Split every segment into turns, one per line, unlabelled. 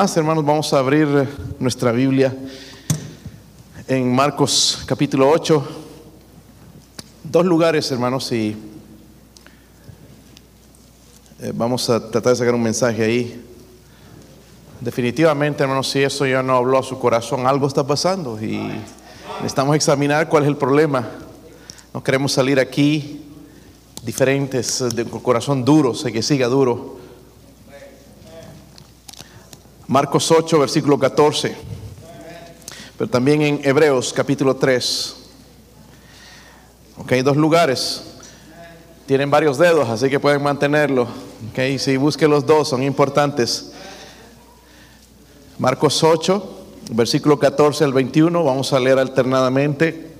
hermanos, vamos a abrir nuestra Biblia en Marcos capítulo 8. Dos lugares, hermanos, y eh, vamos a tratar de sacar un mensaje ahí. Definitivamente, hermanos, si eso ya no habló a su corazón, algo está pasando y necesitamos examinar cuál es el problema. No queremos salir aquí diferentes, de un corazón duro, sé que siga duro. Marcos 8, versículo 14. Pero también en Hebreos capítulo 3. Ok, dos lugares. Tienen varios dedos, así que pueden mantenerlo. Ok, si busquen los dos, son importantes. Marcos 8, versículo 14 al 21. Vamos a leer alternadamente.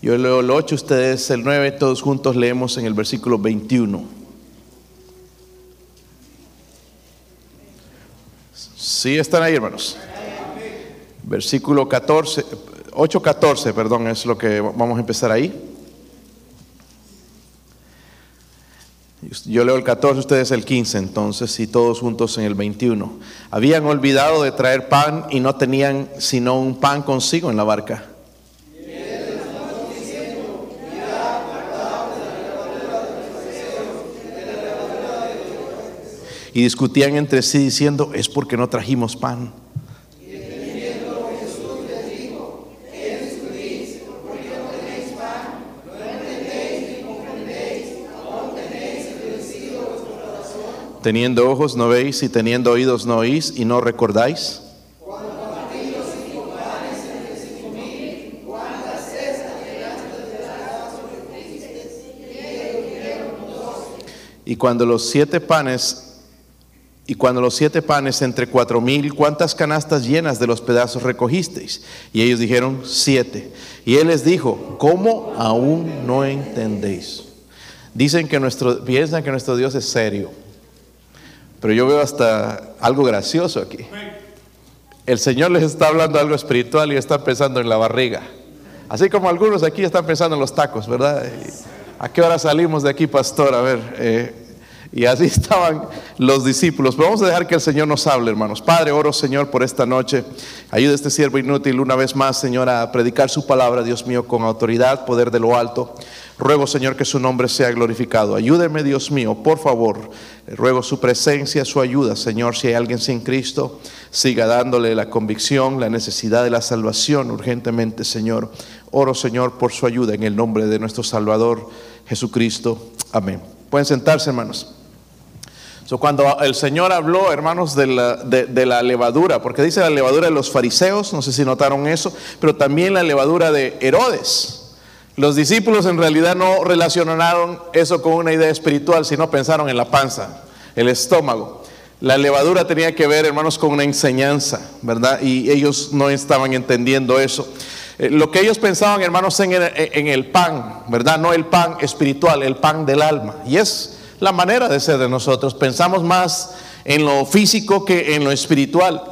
Yo leo el 8, ustedes el 9, todos juntos leemos en el versículo 21. Sí están ahí, hermanos. Versículo 14, 8.14, perdón, es lo que vamos a empezar ahí. Yo leo el 14, ustedes el 15, entonces, y todos juntos en el 21. Habían olvidado de traer pan y no tenían sino un pan consigo en la barca. Y discutían entre sí diciendo, es porque no trajimos pan. Teniendo ojos no veis y teniendo oídos no oís y no recordáis. Y cuando los siete panes y cuando los siete panes entre cuatro mil, ¿cuántas canastas llenas de los pedazos recogisteis? Y ellos dijeron, siete. Y él les dijo, ¿cómo aún no entendéis? Dicen que nuestro, piensan que nuestro Dios es serio. Pero yo veo hasta algo gracioso aquí. El Señor les está hablando algo espiritual y están pensando en la barriga. Así como algunos aquí están pensando en los tacos, ¿verdad? ¿A qué hora salimos de aquí, pastor? A ver, eh, y así estaban los discípulos. Pero vamos a dejar que el Señor nos hable, hermanos. Padre, oro, Señor, por esta noche. Ayuda a este siervo inútil una vez más, Señor, a predicar su palabra, Dios mío, con autoridad, poder de lo alto. Ruego, Señor, que su nombre sea glorificado. Ayúdeme, Dios mío, por favor. Ruego su presencia, su ayuda, Señor. Si hay alguien sin Cristo, siga dándole la convicción, la necesidad de la salvación urgentemente, Señor. Oro, Señor, por su ayuda en el nombre de nuestro Salvador Jesucristo. Amén. Pueden sentarse, hermanos cuando el Señor habló, hermanos, de la, levadura, porque dice la levadura de los fariseos, no sé si notaron eso, pero también la levadura de Herodes. Los discípulos en realidad no relacionaron eso con una idea espiritual, sino pensaron en la panza, el estómago. La levadura tenía que ver, hermanos, con una enseñanza, ¿verdad? Y ellos no estaban entendiendo eso. Eh, lo que ellos pensaban, hermanos, en el, en el pan, ¿verdad? No el pan espiritual, el pan del alma. Y es la manera de ser de nosotros. Pensamos más en lo físico que en lo espiritual.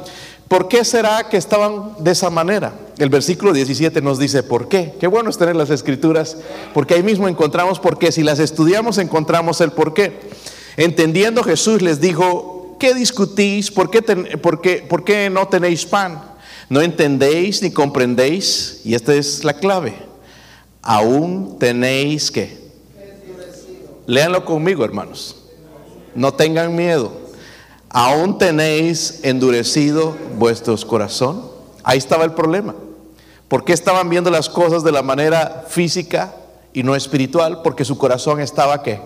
¿Por qué será que estaban de esa manera? El versículo 17 nos dice por qué. Qué bueno es tener las escrituras, porque ahí mismo encontramos por qué. Si las estudiamos encontramos el por qué. Entendiendo Jesús les dijo, ¿qué discutís? ¿Por qué, por qué, por qué no tenéis pan? ¿No entendéis ni comprendéis? Y esta es la clave. Aún tenéis que Léanlo conmigo, hermanos. No tengan miedo. ¿Aún tenéis endurecido vuestros corazón? Ahí estaba el problema. ¿Por qué estaban viendo las cosas de la manera física y no espiritual? Porque su corazón estaba qué?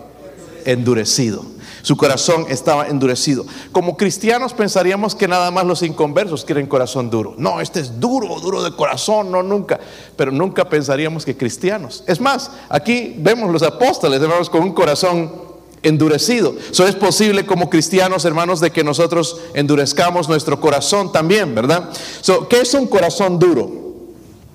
Endurecido. Su corazón estaba endurecido. Como cristianos pensaríamos que nada más los inconversos quieren corazón duro. No, este es duro, duro de corazón, no nunca. Pero nunca pensaríamos que cristianos. Es más, aquí vemos los apóstoles, hermanos, con un corazón endurecido. Eso es posible como cristianos, hermanos, de que nosotros endurezcamos nuestro corazón también, ¿verdad? So, ¿Qué es un corazón duro?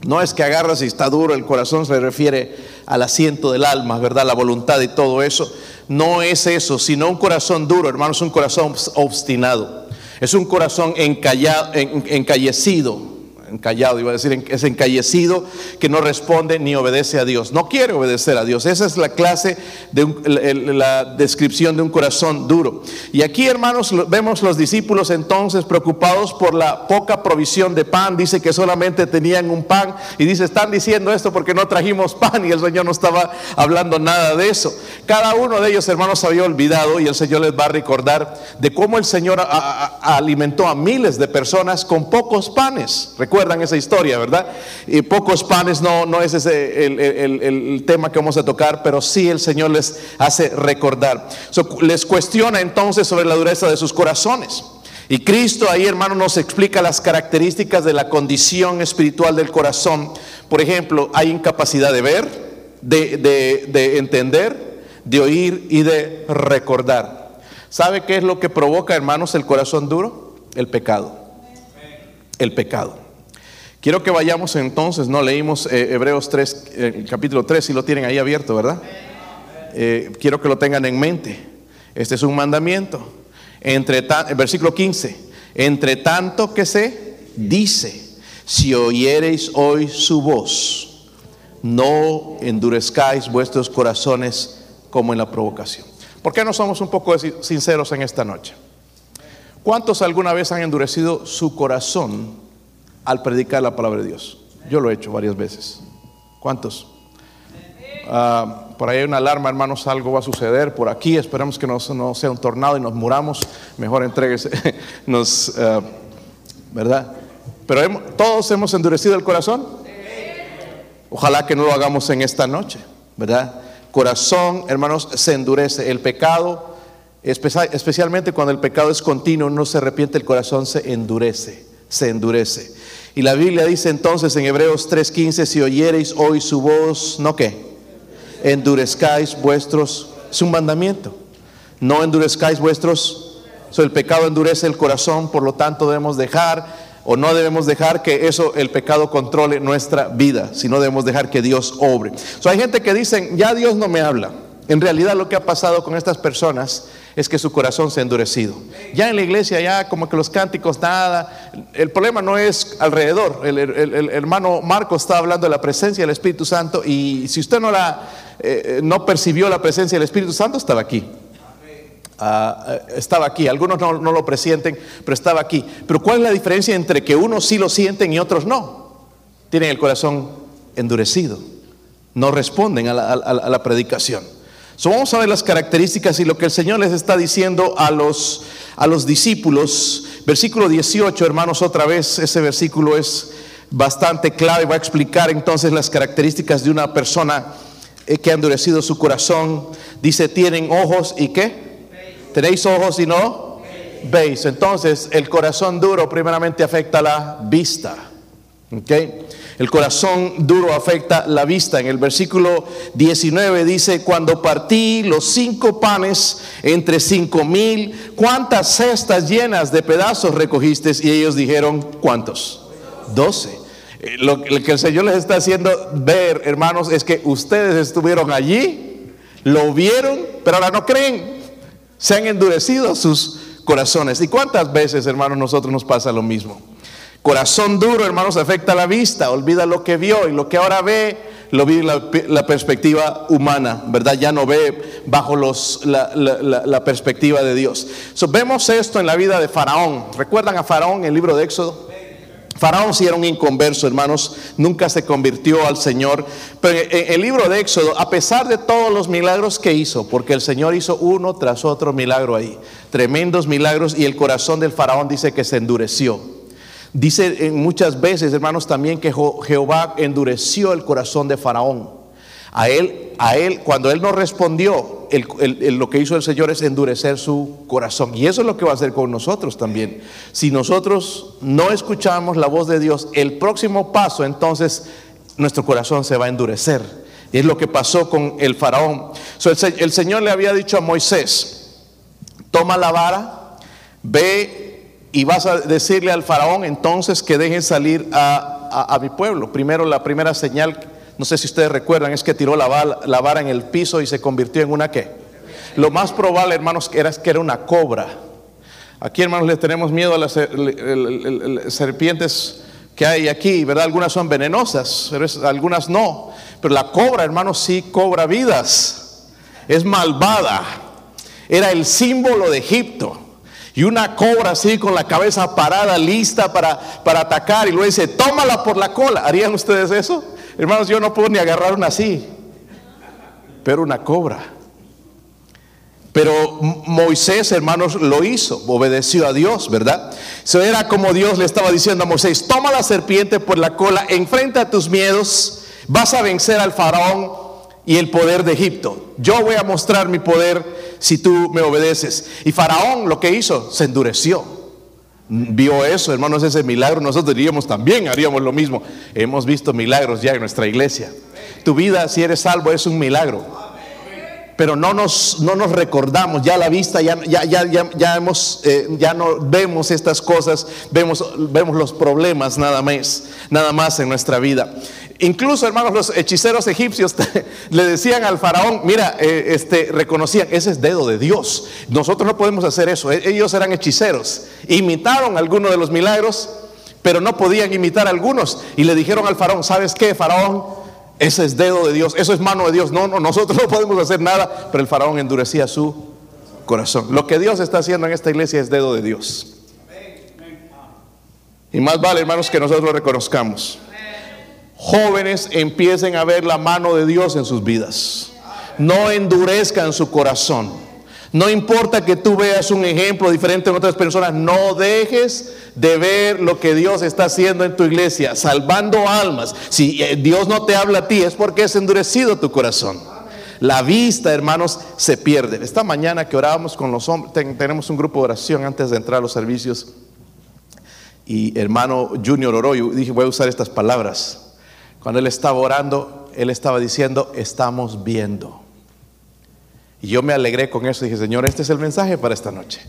No es que agarras y está duro, el corazón se refiere al asiento del alma, ¿verdad? La voluntad y todo eso. No es eso, sino un corazón duro, hermanos, un corazón obstinado. Es un corazón encallecido. Encallado, iba a decir, es encallecido, que no responde ni obedece a Dios. No quiere obedecer a Dios. Esa es la clase de la descripción de un corazón duro. Y aquí, hermanos, vemos los discípulos entonces preocupados por la poca provisión de pan. Dice que solamente tenían un pan. Y dice, están diciendo esto porque no trajimos pan y el Señor no estaba hablando nada de eso. Cada uno de ellos, hermanos, había olvidado y el Señor les va a recordar de cómo el Señor alimentó a miles de personas con pocos panes. Recuerdan esa historia, ¿verdad? Y pocos panes no, no es ese el, tema que vamos a tocar, pero sí el Señor les hace recordar. les cuestiona entonces sobre la dureza de sus corazones. Y Cristo ahí, hermano, nos explica las características de la condición espiritual del corazón. Por ejemplo, hay incapacidad de ver, de, de entender, de oír y de recordar. ¿Sabe qué es lo que provoca, hermanos, el corazón duro? El pecado. El pecado. Quiero que vayamos entonces, no leímos eh, Hebreos 3, el capítulo 3, si lo tienen ahí abierto, ¿verdad? Eh, quiero que lo tengan en mente. Este es un mandamiento. Entre versículo 15, entre tanto que se dice, si oyereis hoy su voz, no endurezcáis vuestros corazones como en la provocación. ¿Por qué no somos un poco sinceros en esta noche? ¿Cuántos alguna vez han endurecido su corazón al predicar la palabra de Dios. Yo lo he hecho varias veces. ¿Cuántos? Ah, por ahí hay una alarma, hermanos, algo va a suceder por aquí. Esperamos que no, no sea un tornado y nos muramos. Mejor entregues, nos, ah, ¿verdad? Pero todos hemos endurecido el corazón. Ojalá que no lo hagamos en esta noche, ¿verdad? Corazón, hermanos, se endurece. El pecado, especialmente cuando el pecado es continuo, no se arrepiente, el corazón se endurece, se endurece. Y la Biblia dice entonces en Hebreos 3:15, si oyereis hoy su voz, ¿no qué? Endurezcáis vuestros, es un mandamiento. No endurezcáis vuestros, so, el pecado endurece el corazón, por lo tanto debemos dejar o no debemos dejar que eso, el pecado controle nuestra vida, sino debemos dejar que Dios obre. So, hay gente que dice, ya Dios no me habla. En realidad lo que ha pasado con estas personas es que su corazón se ha endurecido. Ya en la iglesia, ya como que los cánticos, nada. El problema no es alrededor. El, hermano Marco está hablando de la presencia del Espíritu Santo y si usted no, la, eh, no percibió la presencia del Espíritu Santo, estaba aquí. Ah, eh, estaba aquí, algunos no, no, lo presienten, pero estaba aquí. Pero ¿cuál es la diferencia entre que unos sí lo sienten y otros no? Tienen el corazón endurecido, no responden a la predicación vamos a ver las características y lo que el Señor les está diciendo a los, a los discípulos. Versículo 18, hermanos, otra vez, ese versículo es bastante clave. Va a explicar entonces las características de una persona eh, que ha endurecido su corazón. Dice, tienen ojos y qué? ¿Tenéis ojos y no? Veis. Entonces, el corazón duro primeramente afecta la vista. ¿Okay? El corazón duro afecta la vista. En el versículo 19 dice, cuando partí los cinco panes entre cinco mil, ¿cuántas cestas llenas de pedazos recogiste? Y ellos dijeron, ¿cuántos? Doce. Eh, lo que el Señor les está haciendo ver, hermanos, es que ustedes estuvieron allí, lo vieron, pero ahora no creen. Se han endurecido sus corazones. ¿Y cuántas veces, hermanos, nosotros nos pasa lo mismo? Corazón duro, hermanos, afecta la vista, olvida lo que vio y lo que ahora ve, lo vi la, la perspectiva humana, ¿verdad? Ya no ve bajo la, perspectiva de Dios. vemos esto en la vida de Faraón. ¿Recuerdan a Faraón en el libro de Éxodo? Faraón sí era un inconverso, hermanos, nunca se convirtió al Señor. Pero en el libro de Éxodo, a pesar de todos los milagros que hizo, porque el Señor hizo uno tras otro milagro ahí, tremendos milagros, y el corazón del Faraón dice que se endureció. Dice muchas veces, hermanos, también que Jehová endureció el corazón de Faraón. A él, a él, cuando él no respondió, lo que hizo el Señor es endurecer su corazón. Y eso es lo que va a hacer con nosotros también. Si nosotros no escuchamos la voz de Dios, el próximo paso, entonces nuestro corazón se va a endurecer. Es lo que pasó con el faraón. el Señor le había dicho a Moisés, toma la vara, ve y vas a decirle al faraón entonces que dejen salir a, mi pueblo. Primero, la primera señal, no sé si ustedes recuerdan, es que tiró la, vara en el piso y se convirtió en una qué. Lo más probable, hermanos, era que era una cobra. Aquí, hermanos, le tenemos miedo a las serpientes que hay aquí, ¿verdad? Algunas son venenosas, pero algunas no. Pero la cobra, hermanos, sí cobra vidas. Es malvada. Era el símbolo de Egipto. Y una cobra así con la cabeza parada, lista para, para atacar. Y luego dice, tómala por la cola. ¿Harían ustedes eso? Hermanos, yo no puedo ni agarrar una así. Pero una cobra. Pero Moisés, hermanos, lo hizo, obedeció a Dios, ¿verdad? Eso era como Dios le estaba diciendo a Moisés, toma la serpiente por la cola, enfrenta tus miedos, vas a vencer al faraón y el poder de Egipto. Yo voy a mostrar mi poder si tú me obedeces. Y faraón lo que hizo, se endureció. Vio eso, hermanos, ese milagro. Nosotros diríamos también, haríamos lo mismo. Hemos visto milagros ya en nuestra iglesia. Tu vida, si eres salvo, es un milagro pero no nos, no nos recordamos, ya la vista, ya, ya, ya, ya, hemos, eh, ya no vemos estas cosas, vemos, vemos los problemas nada más, nada más en nuestra vida. Incluso, hermanos, los hechiceros egipcios le decían al faraón, mira, eh, este, reconocían, ese es dedo de Dios. Nosotros no podemos hacer eso. E, ellos eran hechiceros. Imitaron algunos de los milagros, pero no podían imitar algunos. Y le dijeron al faraón, ¿sabes qué, faraón? Ese es dedo de Dios, eso es mano de Dios. No, no, nosotros no podemos hacer nada, pero el faraón endurecía su corazón. Lo que Dios está haciendo en esta iglesia es dedo de Dios. Y más vale, hermanos, que nosotros lo reconozcamos. Jóvenes empiecen a ver la mano de Dios en sus vidas. No endurezcan su corazón. No importa que tú veas un ejemplo diferente en otras personas, no dejes de ver lo que Dios está haciendo en tu iglesia, salvando almas. Si eh, Dios no te habla a ti es porque es endurecido tu corazón. La vista, hermanos, se pierde. Esta mañana que orábamos con los hombres, tenemos un grupo de oración antes de entrar a los servicios. Y hermano Junior oró y dije, voy a usar estas palabras. Cuando él estaba orando, él estaba diciendo, estamos viendo. Y yo me alegré con eso. Dije, Señor, este es el mensaje para esta noche.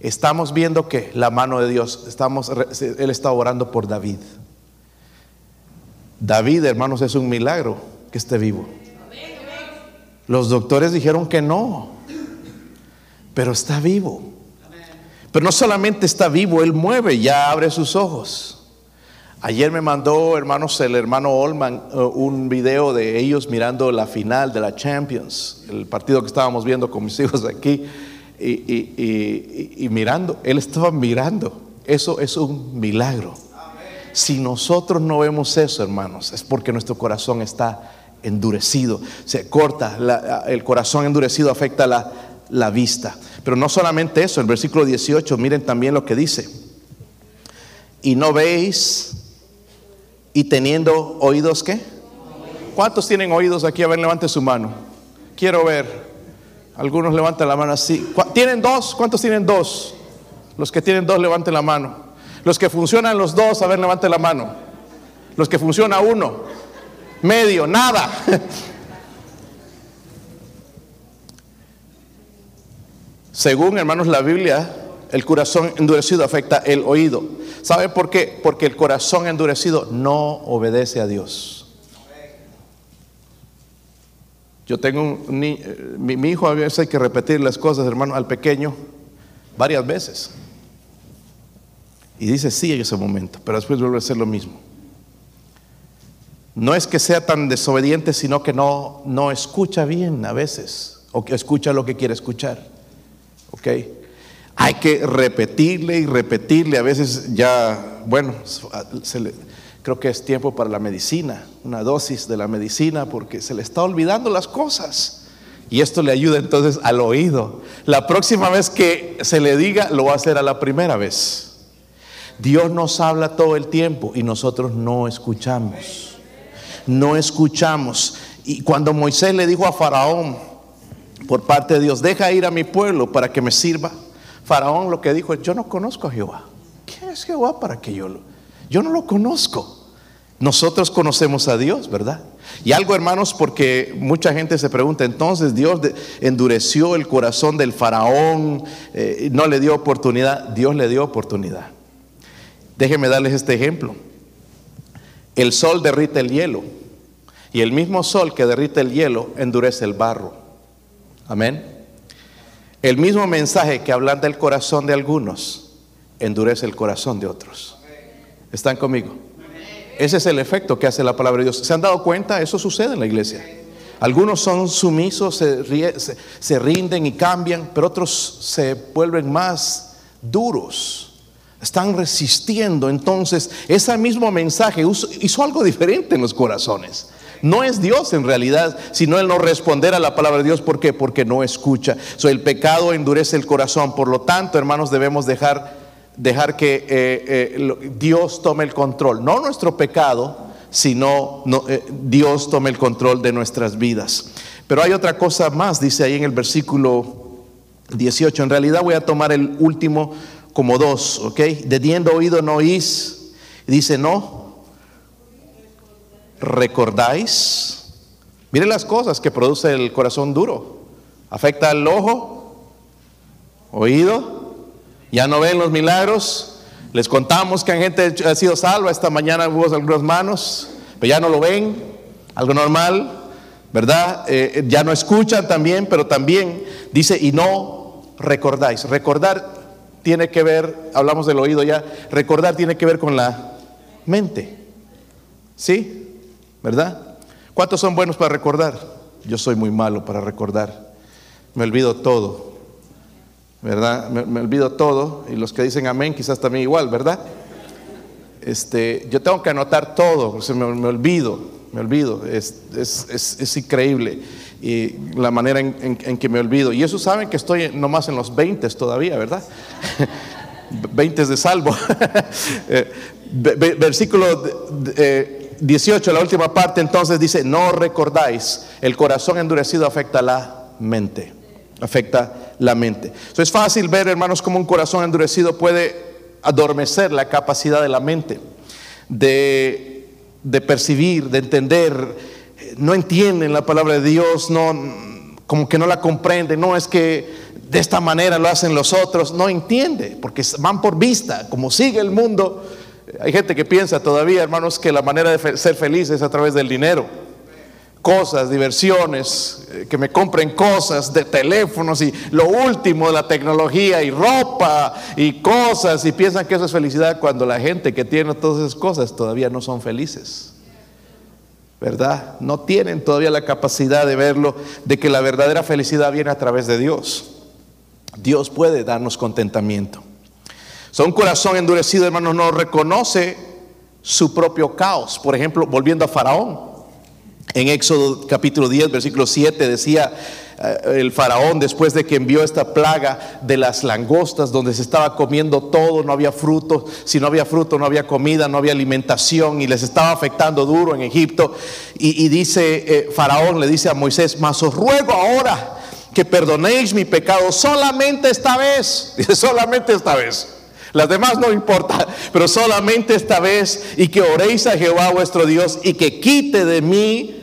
Estamos viendo que la mano de Dios, estamos, Él está orando por David. David, hermanos, es un milagro que esté vivo. Los doctores dijeron que no, pero está vivo. Pero no solamente está vivo, Él mueve, ya abre sus ojos. Ayer me mandó, hermanos, el hermano Olman uh, un video de ellos mirando la final de la Champions, el partido que estábamos viendo con mis hijos aquí, y, mirando, él estaba mirando. Eso es un milagro. Si nosotros no vemos eso, hermanos, es porque nuestro corazón está endurecido. Se corta, el corazón endurecido afecta la, la vista. Pero no solamente eso, el versículo 18, miren también lo que dice. Y no veis y teniendo oídos qué? ¿Cuántos tienen oídos aquí? A ver, levante su mano. Quiero ver. Algunos levantan la mano así. ¿Tienen dos? ¿Cuántos tienen dos? Los que tienen dos, levanten la mano. Los que funcionan los dos, a ver, levanten la mano. Los que funciona uno. Medio, nada. Según hermanos la Biblia, el corazón endurecido afecta el oído. ¿Sabe por qué? Porque el corazón endurecido no obedece a Dios. Yo tengo un, eh, mi, mi, hijo a veces hay que repetir las cosas, hermano, al pequeño varias veces. Y dice sí en ese momento, pero después vuelve a ser lo mismo. No es que sea tan desobediente, sino que no, no escucha bien a veces, o que escucha lo que quiere escuchar. ¿Ok? Hay que repetirle y repetirle. A veces ya, bueno, creo que es tiempo para la medicina, una dosis de la medicina, porque se le está olvidando las cosas. Y esto le ayuda entonces al oído. La próxima vez que se le diga, lo va a hacer a la primera vez. Dios nos habla todo el tiempo y nosotros no escuchamos. No escuchamos. Y cuando Moisés le dijo a Faraón, por parte de Dios, deja ir a mi pueblo para que me sirva. Faraón lo que dijo es, yo no conozco a Jehová. ¿Quién es Jehová para que yo lo... Yo no lo conozco. Nosotros conocemos a Dios, ¿verdad? Y algo, hermanos, porque mucha gente se pregunta, entonces Dios endureció el corazón del faraón, eh, no le dio oportunidad, Dios le dio oportunidad. Déjenme darles este ejemplo. El sol derrite el hielo y el mismo sol que derrite el hielo endurece el barro. Amén. El mismo mensaje que ablanda el corazón de algunos endurece el corazón de otros. ¿Están conmigo? Ese es el efecto que hace la palabra de Dios. ¿Se han dado cuenta? Eso sucede en la iglesia. Algunos son sumisos, se, se, rinden y cambian, pero otros se vuelven más duros. Están resistiendo. Entonces, ese mismo mensaje hizo algo diferente en los corazones. No es Dios en realidad, sino el no responder a la palabra de Dios. ¿Por qué? Porque no escucha. So, el pecado endurece el corazón. Por lo tanto, hermanos, debemos dejar, dejar que eh, eh, Dios tome el control. No nuestro pecado, sino eh, Dios tome el control de nuestras vidas. Pero hay otra cosa más, dice ahí en el versículo 18. En realidad voy a tomar el último como dos, ¿ok? De oído no oís. Dice, no, recordáis. Miren las cosas que produce el corazón duro. Afecta al ojo, oído, ya no ven los milagros. Les contamos que hay gente ha sido salva. Esta mañana hubo algunas manos, pero ya no lo ven. Algo normal, ¿verdad? Eh, ya no escuchan también, pero también dice, y no recordáis. Recordar tiene que ver, hablamos del oído ya, recordar tiene que ver con la mente. ¿Sí? ¿Verdad? ¿Cuántos son buenos para recordar? Yo soy muy malo para recordar. Me olvido todo, ¿verdad? Me, olvido todo. Y los que dicen amén, quizás también igual, ¿verdad? Este, yo tengo que anotar todo, me, me olvido, me olvido. Es, es, increíble y la manera en, que me olvido. Y eso saben que estoy nomás en los 20 todavía, ¿verdad? 20 de salvo. Eh, versículo eh, 18, la última parte, entonces dice, no recordáis, el corazón endurecido afecta la mente, afecta la mente. es fácil ver, hermanos, cómo un corazón endurecido puede adormecer la capacidad de la mente de, de percibir, de entender. No entienden la palabra de Dios, no, como que no la comprenden, no es que de esta manera lo hacen los otros, no entiende, porque van por vista, como sigue el mundo, hay gente que piensa todavía, hermanos, que la manera de ser feliz es a través del dinero. Cosas, diversiones, eh, que me compren cosas de teléfonos y lo último de la tecnología y ropa y cosas y piensan que eso es felicidad cuando la gente que tiene todas esas cosas todavía no son felices. ¿Verdad? No tienen todavía la capacidad de verlo, de que la verdadera felicidad viene a través de Dios. Dios puede darnos contentamiento. Un corazón endurecido, hermanos, no reconoce su propio caos. Por ejemplo, volviendo a Faraón. En Éxodo capítulo 10, versículo 7 decía eh, el faraón después de que envió esta plaga de las langostas donde se estaba comiendo todo, no había fruto, si no había fruto no había comida, no había alimentación y les estaba afectando duro en Egipto. Y, dice eh, faraón, le dice a Moisés, mas os ruego ahora que perdonéis mi pecado solamente esta vez, dice solamente esta vez. Las demás no importa, pero solamente esta vez y que oréis a Jehová vuestro Dios y que quite de mí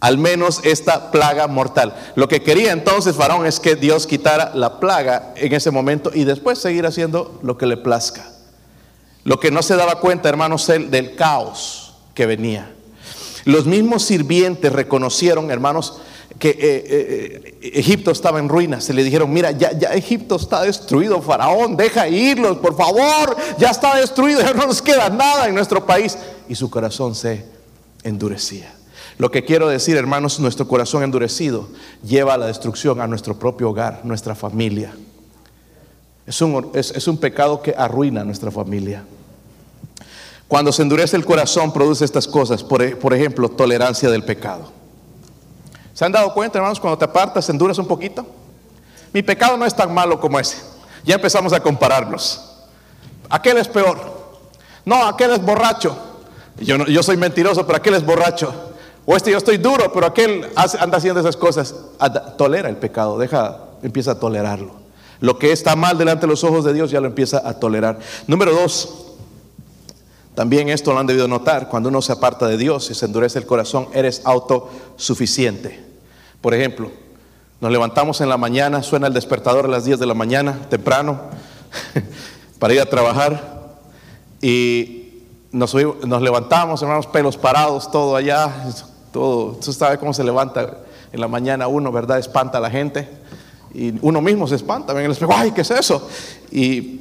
al menos esta plaga mortal. Lo que quería entonces Faraón es que Dios quitara la plaga en ese momento y después seguir haciendo lo que le plazca. Lo que no se daba cuenta, hermanos, del caos que venía. Los mismos sirvientes reconocieron, hermanos, que eh, eh, eh, Egipto estaba en ruinas. Se le dijeron, mira, ya, Egipto está destruido, Faraón, deja irlos, por favor, ya está destruido, ya no nos queda nada en nuestro país. Y su corazón se endurecía. Lo que quiero decir, hermanos, nuestro corazón endurecido lleva a la destrucción a nuestro propio hogar, nuestra familia. Es un, es, un pecado que arruina a nuestra familia. Cuando se endurece el corazón produce estas cosas, por, por ejemplo, tolerancia del pecado. ¿Se han dado cuenta, hermanos, cuando te apartas, enduras un poquito? Mi pecado no es tan malo como ese. Ya empezamos a compararlos. Aquel es peor. No, aquel es borracho. Yo, yo soy mentiroso, pero aquel es borracho. O este yo estoy duro, pero aquel anda haciendo esas cosas. Tolera el pecado, deja, empieza a tolerarlo. Lo que está mal delante de los ojos de Dios ya lo empieza a tolerar. Número dos, también esto lo han debido notar, cuando uno se aparta de Dios y se endurece el corazón, eres autosuficiente. Por ejemplo, nos levantamos en la mañana, suena el despertador a las 10 de la mañana, temprano, para ir a trabajar. Y nos, levantamos, hermanos, pelos parados, todo allá, todo. Usted sabe cómo se levanta en la mañana uno, ¿verdad? Espanta a la gente. Y uno mismo se espanta, ven el espejo, ¡ay, qué es eso! Y,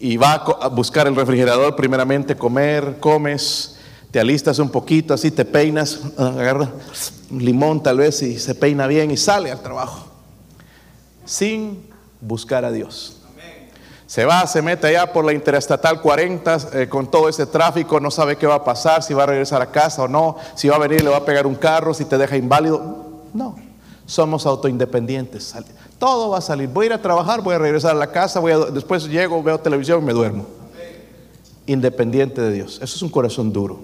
y va a buscar el refrigerador, primeramente comer, comes, te alistas un poquito, así te peinas, agarra un limón tal vez y se peina bien y sale al trabajo, sin buscar a Dios. Se va, se mete allá por la Interestatal 40 eh, con todo ese tráfico, no sabe qué va a pasar, si va a regresar a casa o no, si va a venir, le va a pegar un carro, si te deja inválido. No, somos autoindependientes. Todo va a salir. Voy a ir a trabajar, voy a regresar a la casa, voy a- después llego, veo televisión y me duermo. Independiente de Dios. Eso es un corazón duro.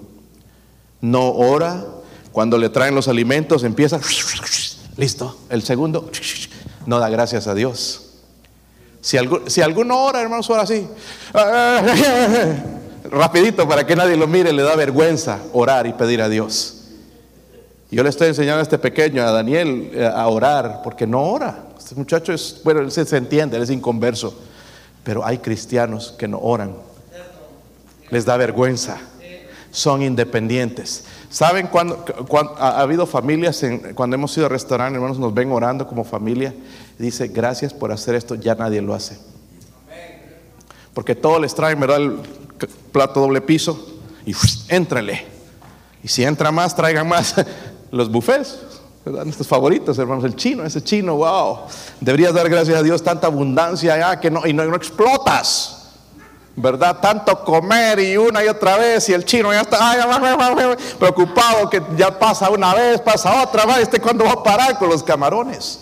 No ora, cuando le traen los alimentos empieza, listo. El segundo, no da gracias a Dios. Si, si alguno ora, hermanos, ora así. Rapidito para que nadie lo mire, le da vergüenza orar y pedir a Dios. Yo le estoy enseñando a este pequeño, a Daniel, eh, a orar, porque no ora. Este muchacho es, bueno, él se, se entiende, él es inconverso. Pero hay cristianos que no oran. Les da vergüenza. Son independientes. ¿Saben cuando, ha, ha habido familias, en- cuando hemos ido a restaurante, hermanos, nos ven orando como familia? Dice, gracias por hacer esto, ya nadie lo hace. Porque todos les traen, ¿verdad? El plato doble piso y éntrale. Y si entra más, traigan más. Los buffets. Nuestros favoritos, hermanos. El chino, ese chino, wow. Deberías dar gracias a Dios, tanta abundancia allá que no, y no explotas. ¿Verdad? Tanto comer y una y otra vez, y el chino ya está preocupado que ya pasa una vez, pasa otra vez, ¿este cuándo va a parar con los camarones?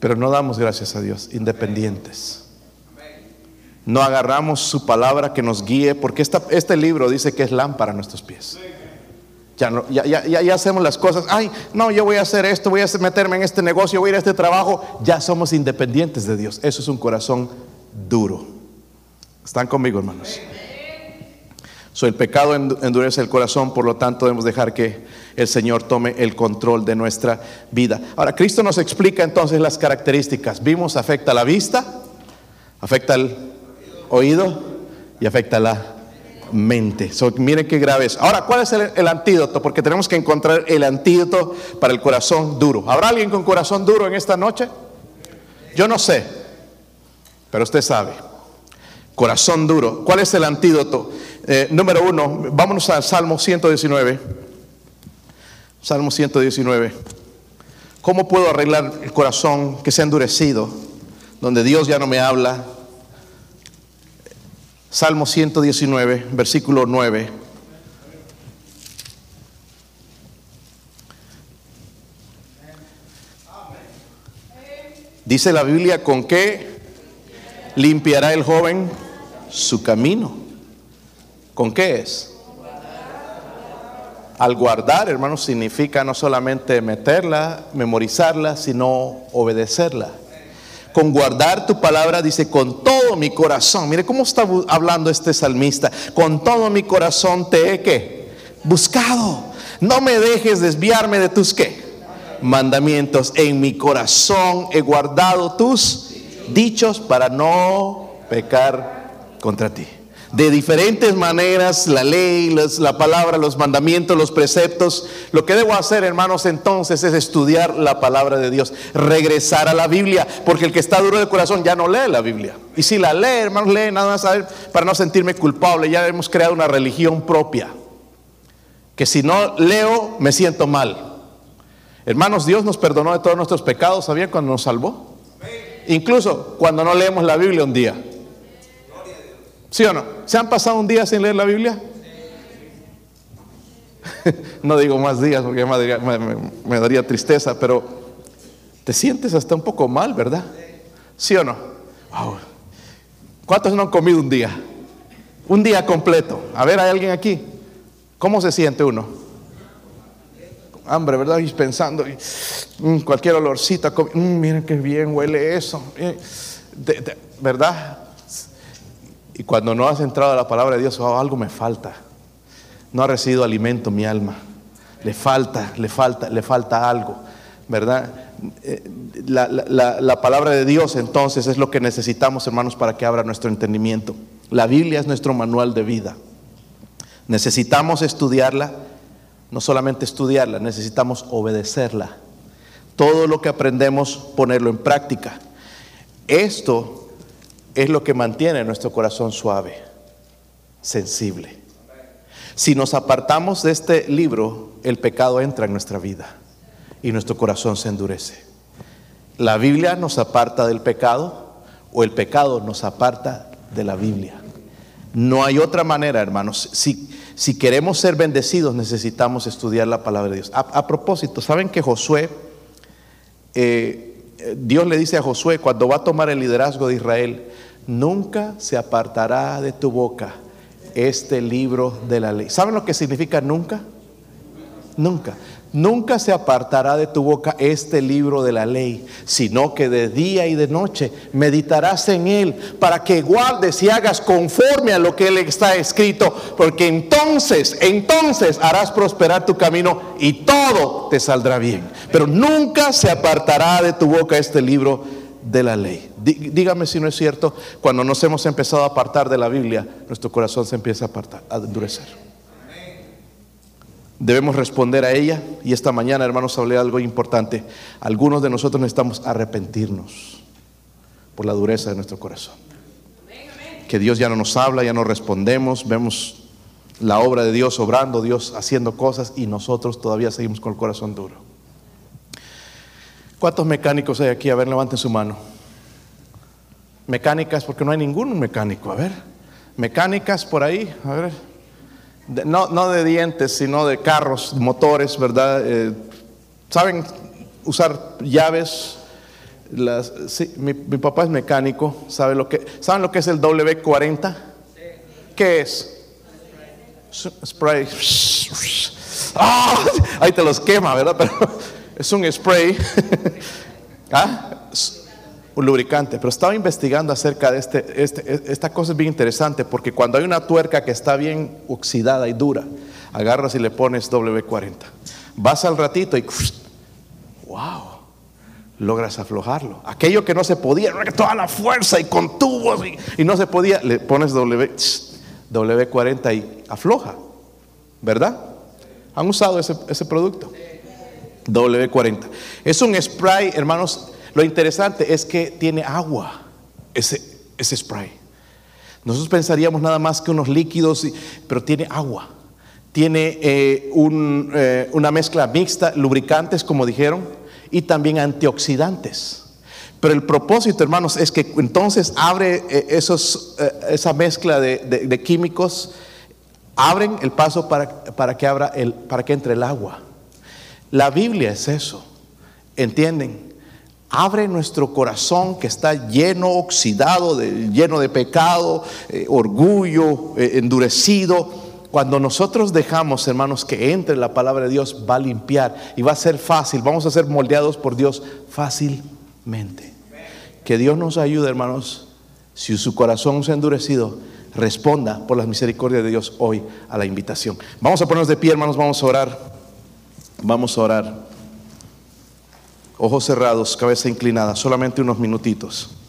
Pero no damos gracias a Dios, independientes. No agarramos su palabra que nos guíe, porque esta- este libro dice que es lámpara a nuestros pies. Ya, no- ya, ya, ya- hacemos las cosas, ay, no, yo voy a hacer esto, voy a meterme en este negocio, voy a ir a este trabajo. Ya somos independientes de Dios. Eso es un corazón duro. ¿Están conmigo, hermanos? So, el pecado endu- endurece el corazón, por lo tanto debemos dejar que el Señor tome el control de nuestra vida. Ahora, Cristo nos explica entonces las características. Vimos, afecta la vista, afecta el oído y afecta la mente. So, miren qué grave es. Ahora, ¿cuál es el, antídoto? Porque tenemos que encontrar el antídoto para el corazón duro. ¿Habrá alguien con corazón duro en esta noche? Yo no sé, pero usted sabe. Corazón duro. ¿Cuál es el antídoto? Eh, número uno, vámonos al Salmo 119. Salmo 119. ¿Cómo puedo arreglar el corazón que se ha endurecido? Donde Dios ya no me habla. Salmo 119, versículo 9. Dice la Biblia, ¿con qué limpiará el joven su camino? ¿Con qué es? Al guardar, hermanos, significa no solamente meterla, memorizarla, sino obedecerla. Con guardar tu palabra dice con todo mi corazón. Mire cómo está hablando este salmista. Con todo mi corazón te he buscado. No me dejes desviarme de tus qué? Mandamientos. En mi corazón he guardado tus dichos para no pecar contra ti. De diferentes maneras, la ley, los- la palabra, los mandamientos, los preceptos. Lo que debo hacer, hermanos, entonces es estudiar la palabra de Dios, regresar a la Biblia, porque el que está duro de corazón ya no lee la Biblia. Y si la lee, hermanos, lee nada más a ver, para no sentirme culpable. Ya hemos creado una religión propia, que si no leo, me siento mal. Hermanos, Dios nos perdonó de todos nuestros pecados, ¿sabían cuando nos salvó? Incluso cuando no leemos la Biblia un día. ¿Sí o no? ¿Se han pasado un día sin leer la Biblia? no digo más días porque me daría, tristeza, pero te sientes hasta un poco mal, ¿verdad? ¿Sí o no? Wow. ¿Cuántos no han comido un día? Un día completo. A ver, ¿hay alguien aquí? ¿Cómo se siente uno? Hambre, ¿verdad? Y pensando, mm, cualquier olorcito, a comi- mm, miren qué bien huele eso. eh, ¿Verdad? Y cuando no has entrado a la palabra de Dios, oh, algo me falta. No ha recibido alimento mi alma. Le falta, le falta, le falta algo, ¿verdad? Eh, La, la- la- la palabra de Dios entonces es lo que necesitamos, hermanos, para que abra nuestro entendimiento. La Biblia es nuestro manual de vida. Necesitamos estudiarla, no solamente estudiarla, necesitamos obedecerla. Todo lo que aprendemos, ponerlo en práctica. Esto es lo que mantiene nuestro corazón suave, sensible. Si nos apartamos de este libro, el pecado entra en nuestra vida y nuestro corazón se endurece. La Biblia nos aparta del pecado o el pecado nos aparta de la Biblia. No hay otra manera, hermanos. Si, si queremos ser bendecidos, necesitamos estudiar la palabra de Dios. A, propósito, ¿saben que Josué, eh, Dios le dice a Josué, cuando va a tomar el liderazgo de Israel, nunca se apartará de tu boca este libro de la ley. ¿Saben lo que significa nunca? Nunca. Nunca se apartará de tu boca este libro de la ley, sino que de día y de noche meditarás en él para que guardes y hagas conforme a lo que él está escrito, porque entonces, entonces harás prosperar tu camino y todo te saldrá bien. Pero nunca se apartará de tu boca este libro de la ley. Dígame si no es cierto, cuando nos hemos empezado a apartar de la Biblia, nuestro corazón se empieza a apartar, a endurecer. Debemos responder a ella y esta mañana, hermanos, hablé algo importante. Algunos de nosotros necesitamos arrepentirnos por la dureza de nuestro corazón. Que Dios ya no nos habla, ya no respondemos, vemos la obra de Dios obrando, Dios haciendo cosas y nosotros todavía seguimos con el corazón duro. ¿Cuántos mecánicos hay aquí? A ver, levanten su mano. Mecánicas, porque no hay ningún mecánico. A ver, mecánicas por ahí. A ver, no, no de dientes, sino de carros, motores, ¿verdad? Eh, ¿Saben usar llaves? Las, mi, papá es mecánico, ¿sabe lo que, ¿saben lo que es el W40? ¿Qué es? Spray. Ah, ahí te los quema, ¿verdad? Pero es un spray. ¿Ah? un lubricante, pero estaba investigando acerca de este, este, esta cosa es bien interesante porque cuando hay una tuerca que está bien oxidada y dura, agarras y le pones W40. Vas al ratito y wow, logras aflojarlo. Aquello que no se podía, toda la fuerza y con tubos y, no se podía, le pones w, W40 y afloja, ¿verdad? ¿Han usado ese, ese producto? W40. Es un spray, hermanos, lo interesante es que tiene agua ese, ese spray. Nosotros pensaríamos nada más que unos líquidos, pero tiene agua. Tiene eh, eh, una mezcla mixta, lubricantes, como dijeron, y también antioxidantes. Pero el propósito, hermanos, es que entonces abre eh, esos, esa mezcla de, químicos, abren el paso para, para, que abra el, para que entre el agua. La Biblia es eso, ¿entienden? Abre nuestro corazón que está lleno, oxidado, lleno de pecado, eh, orgullo, eh, endurecido. Cuando nosotros dejamos, hermanos, que entre la palabra de Dios, va a limpiar y va a ser fácil. Vamos a ser moldeados por Dios fácilmente. Que Dios nos ayude, hermanos. Si su corazón se ha endurecido, responda por la misericordia de Dios hoy a la invitación. Vamos a ponernos de pie, hermanos, vamos a orar. Vamos a orar ojos cerrados, cabeza inclinada, solamente unos minutitos.